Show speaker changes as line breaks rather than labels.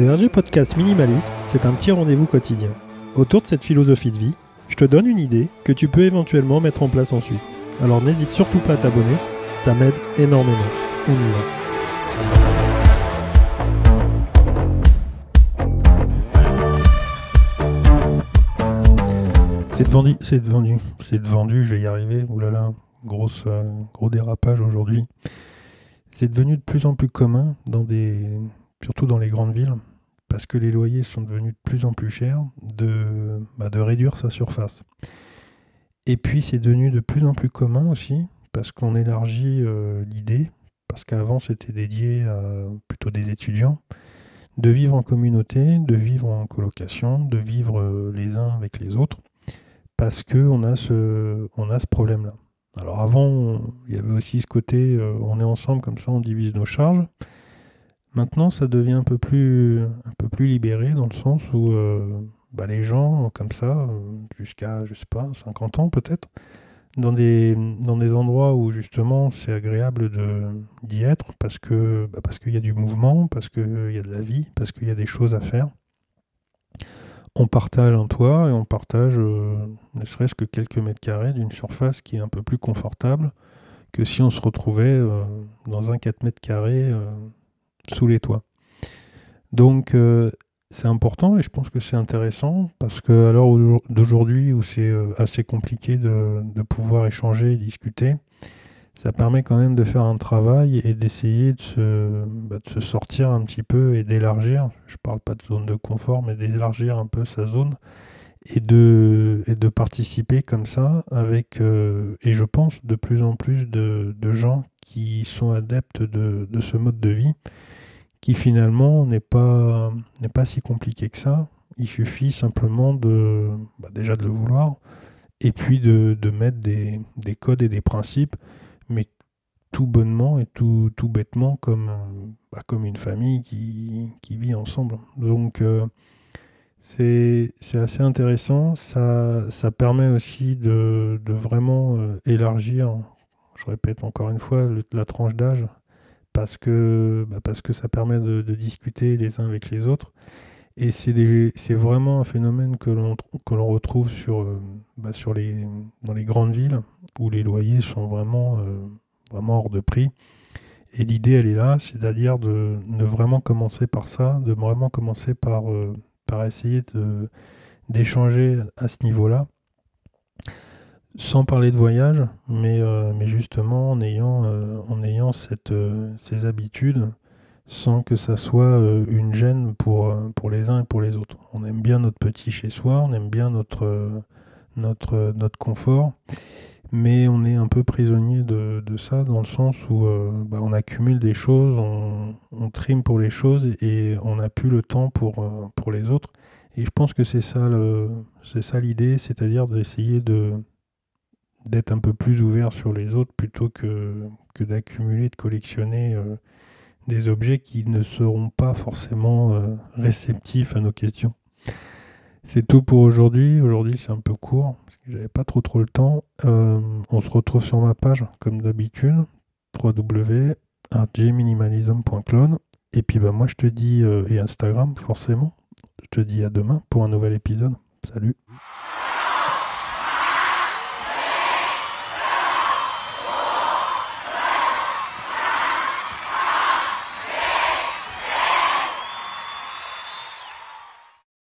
Le RG Podcast Minimalisme, c'est un petit rendez-vous quotidien. Autour de cette philosophie de vie, je te donne une idée que tu peux éventuellement mettre en place ensuite. Alors n'hésite surtout pas à t'abonner, ça m'aide énormément. C'est vendu, c'est vendu, c'est vendu, je vais y arriver. Oulala, grosse, euh, gros dérapage aujourd'hui. C'est devenu de plus en plus commun dans des, surtout dans les grandes villes, parce que les loyers sont devenus de plus en plus chers, de, bah, de réduire sa surface. Et puis c'est devenu de plus en plus commun aussi, parce qu'on élargit euh, l'idée, parce qu'avant c'était dédié à plutôt des étudiants, de vivre en communauté, de vivre en colocation, de vivre euh, les uns avec les autres parce qu'on a ce, ce problème-là. Alors avant, il y avait aussi ce côté, euh, on est ensemble comme ça, on divise nos charges. Maintenant, ça devient un peu plus, un peu plus libéré dans le sens où euh, bah, les gens, comme ça, euh, jusqu'à, je sais pas, 50 ans peut-être, dans des, dans des endroits où justement c'est agréable d'y être parce que bah, parce qu'il y a du mouvement, parce qu'il y a de la vie, parce qu'il y a des choses à faire on partage un toit et on partage euh, ne serait-ce que quelques mètres carrés d'une surface qui est un peu plus confortable que si on se retrouvait dans un 4 mètres carrés sous les toits. Donc c'est important et je pense que c'est intéressant parce que à l'heure d'aujourd'hui où c'est assez compliqué de, pouvoir échanger et discuter, ça permet quand même de faire un travail et d'essayer de se, bah, sortir un petit peu et d'élargir. Je parle pas de zone de confort, mais d'élargir un peu sa zone et de, participer comme ça avec, euh, et je pense, de plus en plus de, gens qui sont adeptes de, de, ce mode de vie qui finalement n'est pas, n'est pas si compliqué que ça. Il suffit simplement de, bah, déjà de le vouloir et puis de, de mettre des, des codes et des principes mais tout bonnement et tout, tout bêtement comme, bah, comme une famille qui, qui, vit ensemble. Donc euh, c'est assez intéressant, ça, ça permet aussi de, de vraiment euh, élargir, je répète encore une fois, la tranche d'âge, parce que, bah, parce que ça permet de, de, discuter les uns avec les autres. Et c'est vraiment un phénomène que l'on retrouve sur, bah, sur les, dans les grandes villes où les loyers sont vraiment, euh, vraiment hors de prix. Et l'idée, elle est là, c'est-à-dire de ne vraiment commencer par ça, de vraiment commencer par, euh, par essayer d'échanger à ce niveau-là, sans parler de voyage, mais, euh, mais justement en ayant, en ayant cette, ces habitudes sans que ça soit une gêne pour, pour les uns et pour les autres. On aime bien notre petit chez soi, on aime bien notre, notre, notre confort, mais on est un peu prisonnier de, ça dans le sens où bah, on accumule des choses, on, on, trime pour les choses et, on n'a plus le temps pour, pour les autres. Et je pense que c'est ça l'idée, c'est-à-dire d'essayer de d'être un peu plus ouvert sur les autres plutôt que, d'accumuler, de collectionner des objets qui ne seront pas forcément euh, réceptifs à nos questions. C'est tout pour aujourd'hui. Aujourd'hui, c'est un peu court parce que j'avais pas trop trop le temps. Euh, on se retrouve sur ma page comme d'habitude www.rgminimalism.clone et puis bah moi je te dis euh, et Instagram forcément. Je te dis à demain pour un nouvel épisode. Salut.